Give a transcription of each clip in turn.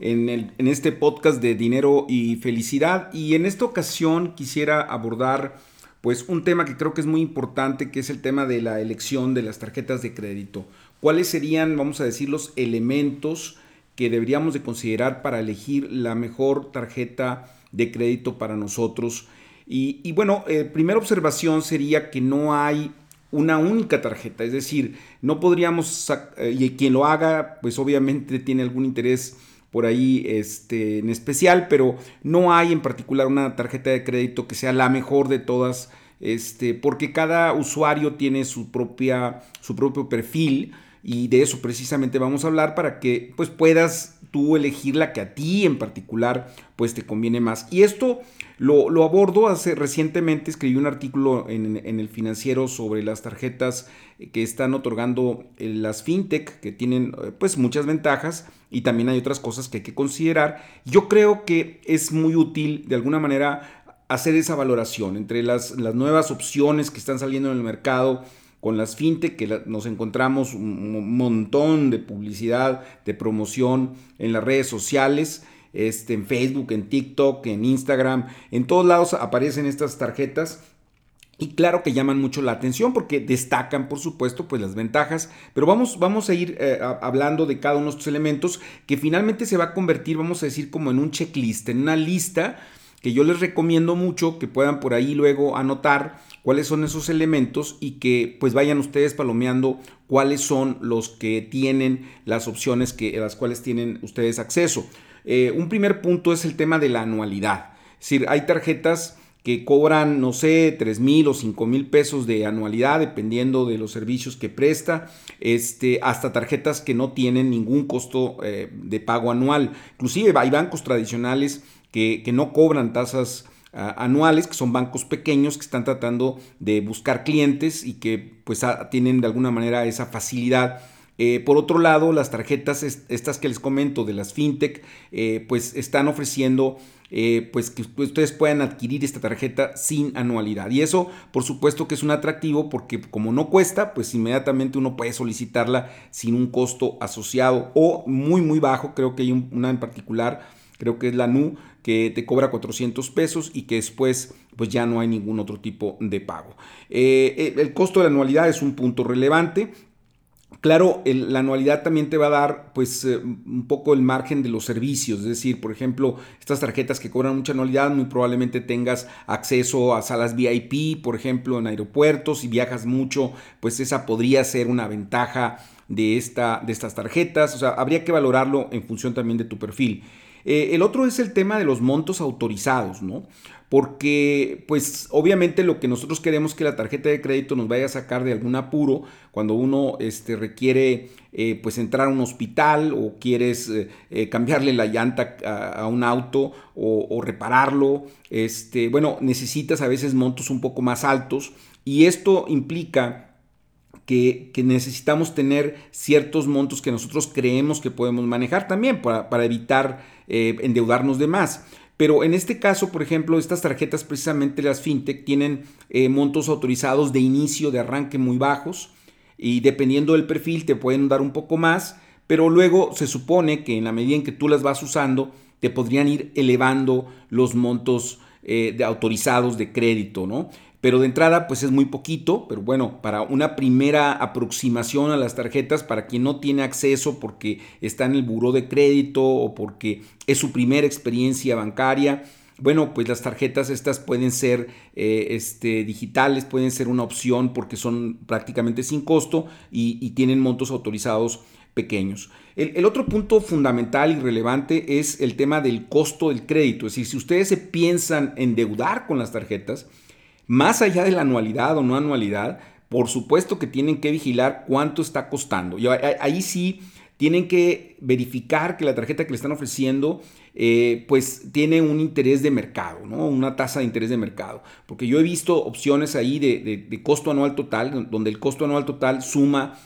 en, este podcast de dinero y felicidad. Y en esta ocasión quisiera abordar pues un tema que creo que es muy importante, que es el tema de la elección de las tarjetas de crédito. ¿Cuáles serían, vamos a decir, los elementos que deberíamos de considerar para elegir la mejor tarjeta de crédito para nosotros? Y, bueno, eh, primera observación sería que no hay una única tarjeta, es decir, no podríamos, eh, y quien lo haga, pues obviamente tiene algún interés por ahí este, en especial, pero no hay en particular una tarjeta de crédito que sea la mejor de todas, este, porque cada usuario tiene su, propia, su propio perfil y de eso precisamente vamos a hablar para que pues puedas tú elegir la que a ti en particular pues te conviene más. Y esto lo, abordo hace recientemente, escribí un artículo en, el financiero sobre las tarjetas que están otorgando eh, las fintech, que tienen eh, pues muchas ventajas y también hay otras cosas que hay que considerar. Yo creo que es muy útil de alguna manera hacer esa valoración entre las, las nuevas opciones que están saliendo en el mercado, con las fintech que nos encontramos un montón de publicidad, de promoción en las redes sociales, este, en Facebook, en TikTok, en Instagram, en todos lados aparecen estas tarjetas. Y claro que llaman mucho la atención porque destacan, por supuesto, pues las ventajas. Pero vamos, vamos a ir eh, hablando de cada uno de estos elementos que finalmente se va a convertir, vamos a decir, como en un checklist, en una lista que yo les recomiendo mucho que puedan por ahí luego anotar cuáles son esos elementos y que pues vayan ustedes palomeando cuáles son los que tienen las opciones que, las cuales tienen ustedes acceso. Eh, un primer punto es el tema de la anualidad. Es decir, hay tarjetas que cobran, no sé, 3 mil o 5 mil pesos de anualidad, dependiendo de los servicios que presta, este, hasta tarjetas que no tienen ningún costo eh, de pago anual. Inclusive hay bancos tradicionales que, no cobran tasas ah, anuales, que son bancos pequeños que están tratando de buscar clientes y que pues ah, tienen de alguna manera esa facilidad. Eh, por otro lado, las tarjetas estas que les comento de las fintech, eh, pues están ofreciendo eh, pues que ustedes puedan adquirir esta tarjeta sin anualidad. Y eso, por supuesto que es un atractivo porque como no cuesta, pues inmediatamente uno puede solicitarla sin un costo asociado o muy, muy bajo. Creo que hay una en particular, creo que es la NU, que te cobra 400 pesos y que después pues ya no hay ningún otro tipo de pago. Eh, eh, el costo de la anualidad es un punto relevante. Claro, la anualidad también te va a dar pues eh, un poco el margen de los servicios, es decir, por ejemplo, estas tarjetas que cobran mucha anualidad, muy probablemente tengas acceso a salas VIP, por ejemplo, en aeropuertos, si viajas mucho, pues esa podría ser una ventaja de, esta, de estas tarjetas, o sea, habría que valorarlo en función también de tu perfil. Eh, el otro es el tema de los montos autorizados, ¿no? Porque, pues, obviamente lo que nosotros queremos que la tarjeta de crédito nos vaya a sacar de algún apuro cuando uno este, requiere, eh, pues, entrar a un hospital o quieres eh, cambiarle la llanta a, un auto o, repararlo. Este, bueno, necesitas a veces montos un poco más altos y esto implica que, necesitamos tener ciertos montos que nosotros creemos que podemos manejar también para, evitar eh, endeudarnos de más. Pero en este caso, por ejemplo, estas tarjetas, precisamente las fintech, tienen eh, montos autorizados de inicio, de arranque muy bajos y dependiendo del perfil te pueden dar un poco más, pero luego se supone que en la medida en que tú las vas usando, te podrían ir elevando los montos eh, de autorizados de crédito, ¿no? Pero de entrada pues es muy poquito, pero bueno, para una primera aproximación a las tarjetas, para quien no tiene acceso porque está en el buró de crédito o porque es su primera experiencia bancaria, bueno, pues las tarjetas estas pueden ser eh, este, digitales, pueden ser una opción porque son prácticamente sin costo y, tienen montos autorizados pequeños. El, el, otro punto fundamental y relevante es el tema del costo del crédito. Es decir, si ustedes se piensan endeudar con las tarjetas, más allá de la anualidad o no anualidad, por supuesto que tienen que vigilar cuánto está costando. Y ahí sí tienen que verificar que la tarjeta que le están ofreciendo eh, pues tiene un interés de mercado, ¿no? Una tasa de interés de mercado. Porque yo he visto opciones ahí de, costo anual total, donde el costo anual total suma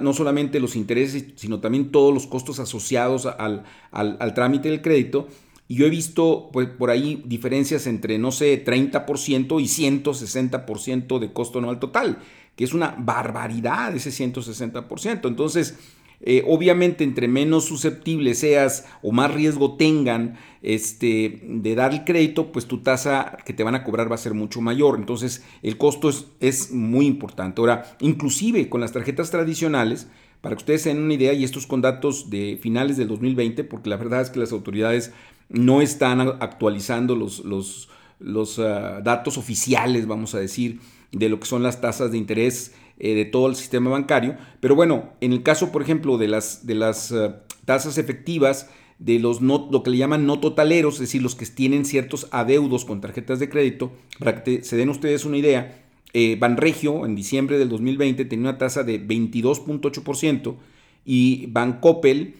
no solamente los intereses, sino también todos los costos asociados al, al trámite del crédito. Y yo he visto pues, por ahí diferencias entre, no sé, 30% y 160% de costo anual total, que es una barbaridad ese 160%. Entonces, eh, obviamente, entre menos susceptible seas o más riesgo tengan este, de dar el crédito, pues tu tasa que te van a cobrar va a ser mucho mayor. Entonces, el costo es, es muy importante. Ahora, inclusive con las tarjetas tradicionales, para que ustedes tengan una idea, y estos con datos de finales del 2020, porque la verdad es que las autoridades no están actualizando los, los, los ah, datos oficiales, vamos a decir, de lo que son las tasas de interés eh, de todo el sistema bancario. Pero bueno, en el caso, por ejemplo, de las, de las ah, tasas efectivas, de los no, lo que le llaman no totaleros, es decir, los que tienen ciertos adeudos con tarjetas de crédito, para que se den ustedes una idea, eh, Banregio en diciembre del 2020 tenía una tasa de 22.8% y Bancoppel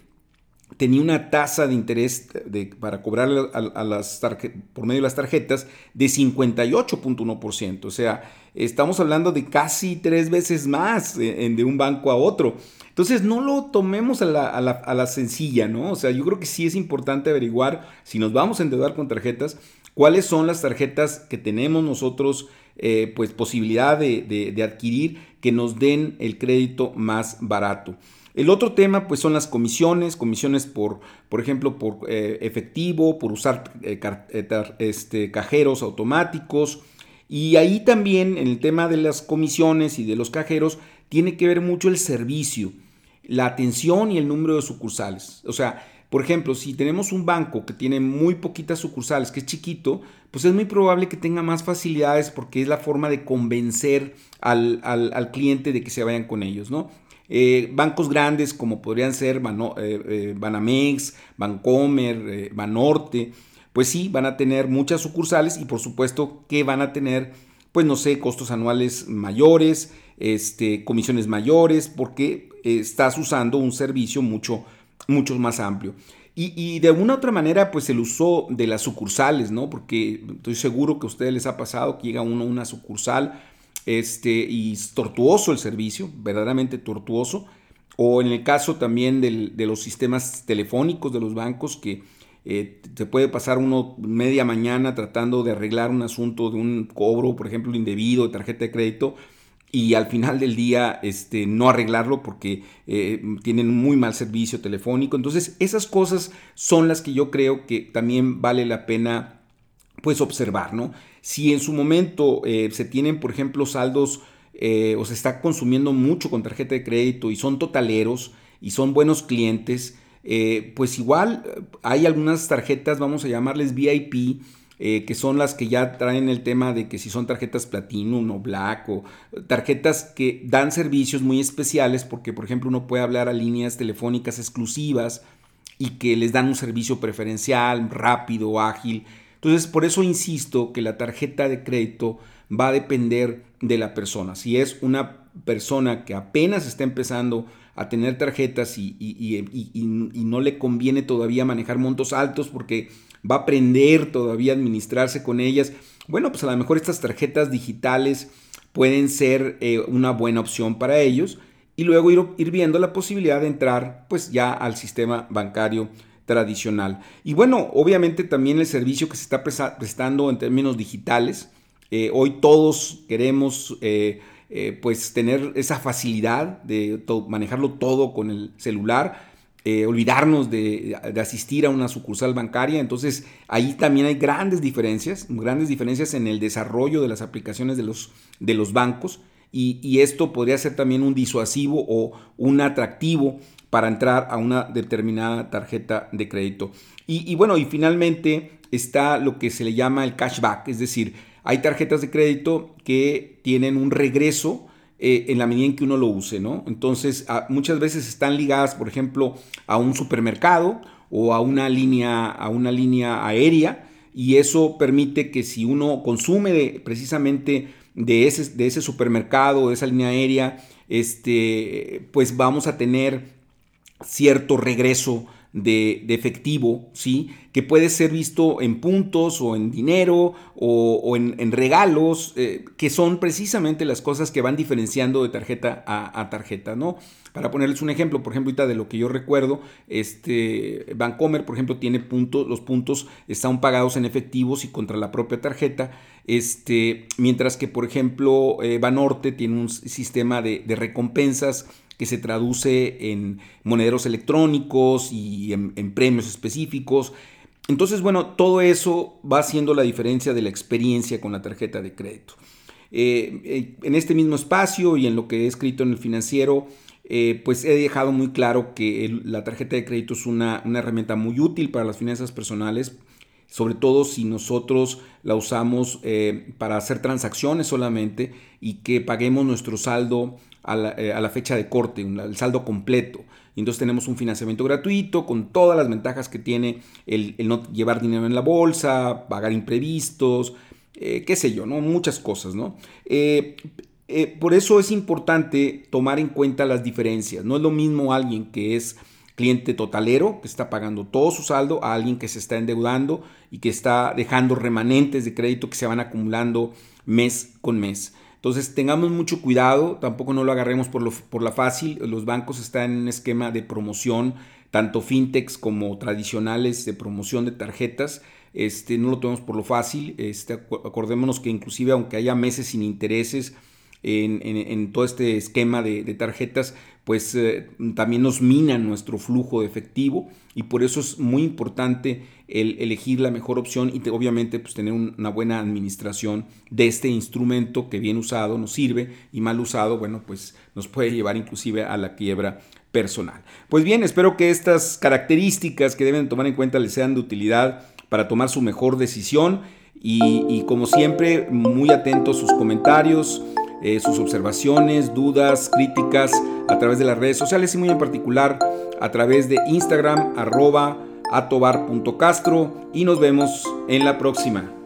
tenía una tasa de interés de, para cobrar a, las por medio de las tarjetas de 58.1%. O sea, estamos hablando de casi tres veces más de, un banco a otro. Entonces, no lo tomemos a la, a, la, sencilla, ¿no? O sea, yo creo que sí es importante averiguar si nos vamos a endeudar con tarjetas, cuáles son las tarjetas que tenemos nosotros, eh, pues, posibilidad de, de adquirir que nos den el crédito más barato. El otro tema pues son las comisiones, comisiones por, por ejemplo, por eh, efectivo, por usar eh, eh, este, cajeros automáticos. Y ahí también en el tema de las comisiones y de los cajeros tiene que ver mucho el servicio, la atención y el número de sucursales. O sea, por ejemplo, si tenemos un banco que tiene muy poquitas sucursales, que es chiquito, pues es muy probable que tenga más facilidades porque es la forma de convencer al, al cliente de que se vayan con ellos, ¿no? Eh, bancos grandes como podrían ser eh, eh, Banamex, Bancomer, Banorte, pues sí, van a tener muchas sucursales y por supuesto que van a tener, pues no sé, costos anuales mayores, este, comisiones mayores, porque estás usando un servicio mucho, mucho más amplio. Y, y, de una u otra manera, pues el uso de las sucursales, ¿no? Porque estoy seguro que a ustedes les ha pasado que llega uno a una sucursal este, y tortuoso el servicio, verdaderamente tortuoso. O en el caso también de los sistemas telefónicos de los bancos que eh, te puede pasar uno media mañana tratando de arreglar un asunto de un cobro, por ejemplo, indebido de tarjeta de crédito y al final del día este, no arreglarlo porque eh, tienen muy mal servicio telefónico. Entonces esas cosas son las que yo creo que también vale la pena pues observar, ¿no? Si en su momento eh, se tienen, por ejemplo, saldos eh, o se está consumiendo mucho con tarjeta de crédito y son totaleros y son buenos clientes, eh, pues igual hay algunas tarjetas, vamos a llamarles VIP, que son las que ya traen el tema de que si son tarjetas Platinum o Black o tarjetas que dan servicios muy especiales porque por ejemplo uno puede hablar a líneas telefónicas exclusivas y que les dan un servicio preferencial, rápido, ágil entonces, por eso insisto que la tarjeta de crédito va a depender de la persona. Si es una persona que apenas está empezando a tener tarjetas y, no le conviene todavía manejar montos altos porque va a aprender todavía a administrarse con ellas, bueno, pues a lo mejor estas tarjetas digitales pueden ser eh, una buena opción para ellos y luego ir, ir viendo la posibilidad de entrar pues ya al sistema bancario tradicional. Y bueno, obviamente también el servicio que se está prestando en términos digitales. Eh, hoy todos queremos eh, eh, pues tener esa facilidad de manejarlo todo con el celular. olvidarnos de, asistir a una sucursal bancaria. Entonces ahí también hay grandes diferencias, grandes diferencias en el desarrollo de las aplicaciones de los, de los bancos. Y, y, esto podría ser también un disuasivo o un atractivo para entrar a una determinada tarjeta de crédito. Y, bueno, y finalmente está lo que se le llama el cashback, es decir, hay tarjetas de crédito que tienen un regreso eh, en la medida en que uno lo use, ¿no? Entonces, muchas veces están ligadas, por ejemplo, a un supermercado o a una línea, a una línea aérea, y eso permite que si uno consume precisamente de ese, de ese supermercado, de esa línea aérea, este, pues vamos a tener cierto regreso de, efectivo, ¿sí? Que puede ser visto en puntos o en dinero o, en, regalos, eh, que son precisamente las cosas que van diferenciando de tarjeta a, tarjeta, ¿no? Para ponerles un ejemplo, por ejemplo, ahorita de lo que yo recuerdo, este Bancomer, por ejemplo, tiene puntos, los puntos están pagados en efectivos y contra la propia tarjeta, este, mientras que, por ejemplo, eh, Banorte tiene un sistema de, de recompensas que se traduce en monederos electrónicos y en, premios específicos. Entonces, bueno, todo eso va haciendo la diferencia de la experiencia con la tarjeta de crédito. Eh, eh, en este mismo espacio y en lo que he escrito en el financiero, eh, pues he dejado muy claro que la tarjeta de crédito es una, una, herramienta muy útil para las finanzas personales, sobre todo si nosotros la usamos para hacer transacciones solamente y que paguemos nuestro saldo eh, a la, fecha de corte, el saldo completo. entonces tenemos un financiamiento gratuito con todas las ventajas que tiene el, no llevar dinero en la bolsa, pagar imprevistos, eh, qué sé yo, ¿no? Muchas cosas, ¿no? Eh, por eso es importante tomar en cuenta las diferencias. No es lo mismo alguien que es cliente totalero, que está pagando todo su saldo, a alguien que se está endeudando y que está dejando remanentes de crédito que se van acumulando mes con mes. Entonces tengamos mucho cuidado, tampoco no lo agarremos por, lo, por la fácil. Los bancos están en un esquema de promoción, tanto fintechs como tradicionales de promoción de tarjetas. Este, no lo tomemos por lo fácil. Este, acordémonos que inclusive aunque haya meses sin intereses, en, todo este esquema de, tarjetas, pues eh, también nos minan nuestro flujo de efectivo y por eso es muy importante el elegir la mejor opción y obviamente pues tener una buena administración de este instrumento que bien usado nos sirve y mal usado, bueno, pues nos puede llevar inclusive a la quiebra personal. Pues bien, espero que estas características que deben tomar en cuenta les sean de utilidad para tomar su mejor decisión y, y como siempre muy atentos a sus comentarios, eh, sus observaciones, dudas, críticas a través de las redes sociales y muy en particular a través de Instagram arroba atobar.castro y nos vemos en la próxima.